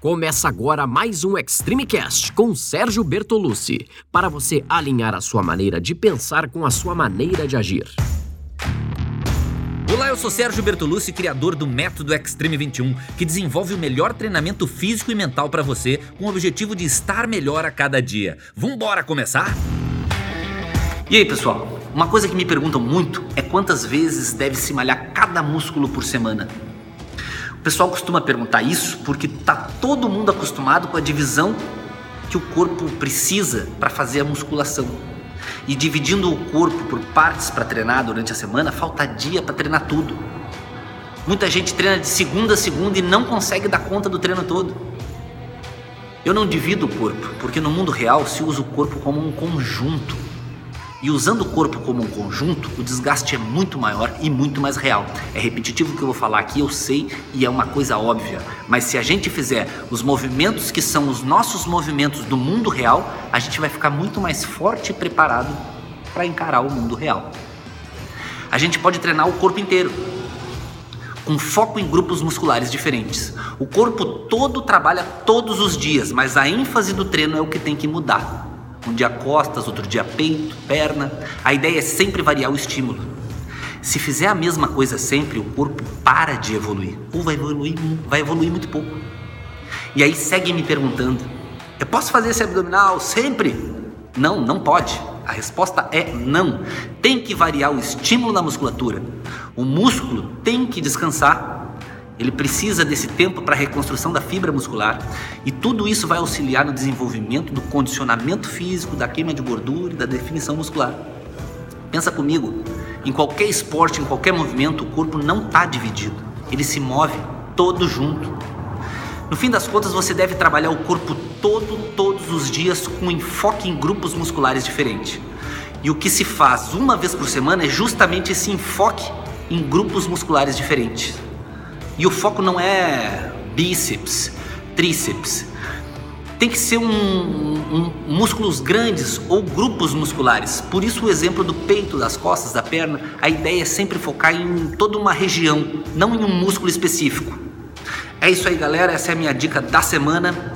Começa agora mais um Extreme Cast com Sérgio Bertolucci, para você alinhar a sua maneira de pensar com a sua maneira de agir. Olá, eu sou Sérgio Bertolucci, criador do Método Extreme 21, que desenvolve o melhor treinamento físico e mental para você, com o objetivo de estar melhor a cada dia. Vambora começar? E aí, pessoal? Uma coisa que me perguntam muito é quantas vezes deve se malhar cada músculo por semana. Pessoal costuma perguntar isso porque tá todo mundo acostumado com a divisão que o corpo precisa para fazer a musculação. E dividindo o corpo por partes para treinar durante a semana, falta dia para treinar tudo. Muita gente treina de segunda a segunda e não consegue dar conta do treino todo. Eu não divido o corpo, porque no mundo real se usa o corpo como um conjunto. E usando o corpo como um conjunto, o desgaste é muito maior e muito mais real. É repetitivo o que eu vou falar aqui, eu sei, e é uma coisa óbvia. Mas se a gente fizer os movimentos que são os nossos movimentos do mundo real, a gente vai ficar muito mais forte e preparado para encarar o mundo real. A gente pode treinar o corpo inteiro, com foco em grupos musculares diferentes. O corpo todo trabalha todos os dias, mas a ênfase do treino é o que tem que mudar. Um dia costas, outro dia peito, perna. A ideia é sempre variar o estímulo. Se fizer a mesma coisa sempre, o corpo para de evoluir. Ou vai evoluir, vai evoluir muito pouco. E aí segue me perguntando: eu posso fazer esse abdominal sempre? Não, não pode. A resposta é não. Tem que variar o estímulo da musculatura. O músculo tem que descansar ele precisa desse tempo para a reconstrução da fibra muscular e tudo isso vai auxiliar no desenvolvimento do condicionamento físico, da queima de gordura e da definição muscular. Pensa comigo, em qualquer esporte, em qualquer movimento, o corpo não está dividido, ele se move todo junto. No fim das contas, você deve trabalhar o corpo todo, todos os dias, com enfoque em grupos musculares diferentes. E o que se faz uma vez por semana é justamente esse enfoque em grupos musculares diferentes. E o foco não é bíceps, tríceps. Tem que ser um, um, músculos grandes ou grupos musculares. Por isso o exemplo do peito, das costas, da perna, a ideia é sempre focar em toda uma região, não em um músculo específico. É isso aí, galera. Essa é a minha dica da semana.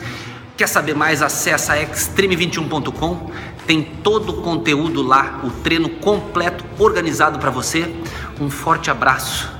Quer saber mais? Acesse extreme21.com. Tem todo o conteúdo lá, o treino completo, organizado para você. Um forte abraço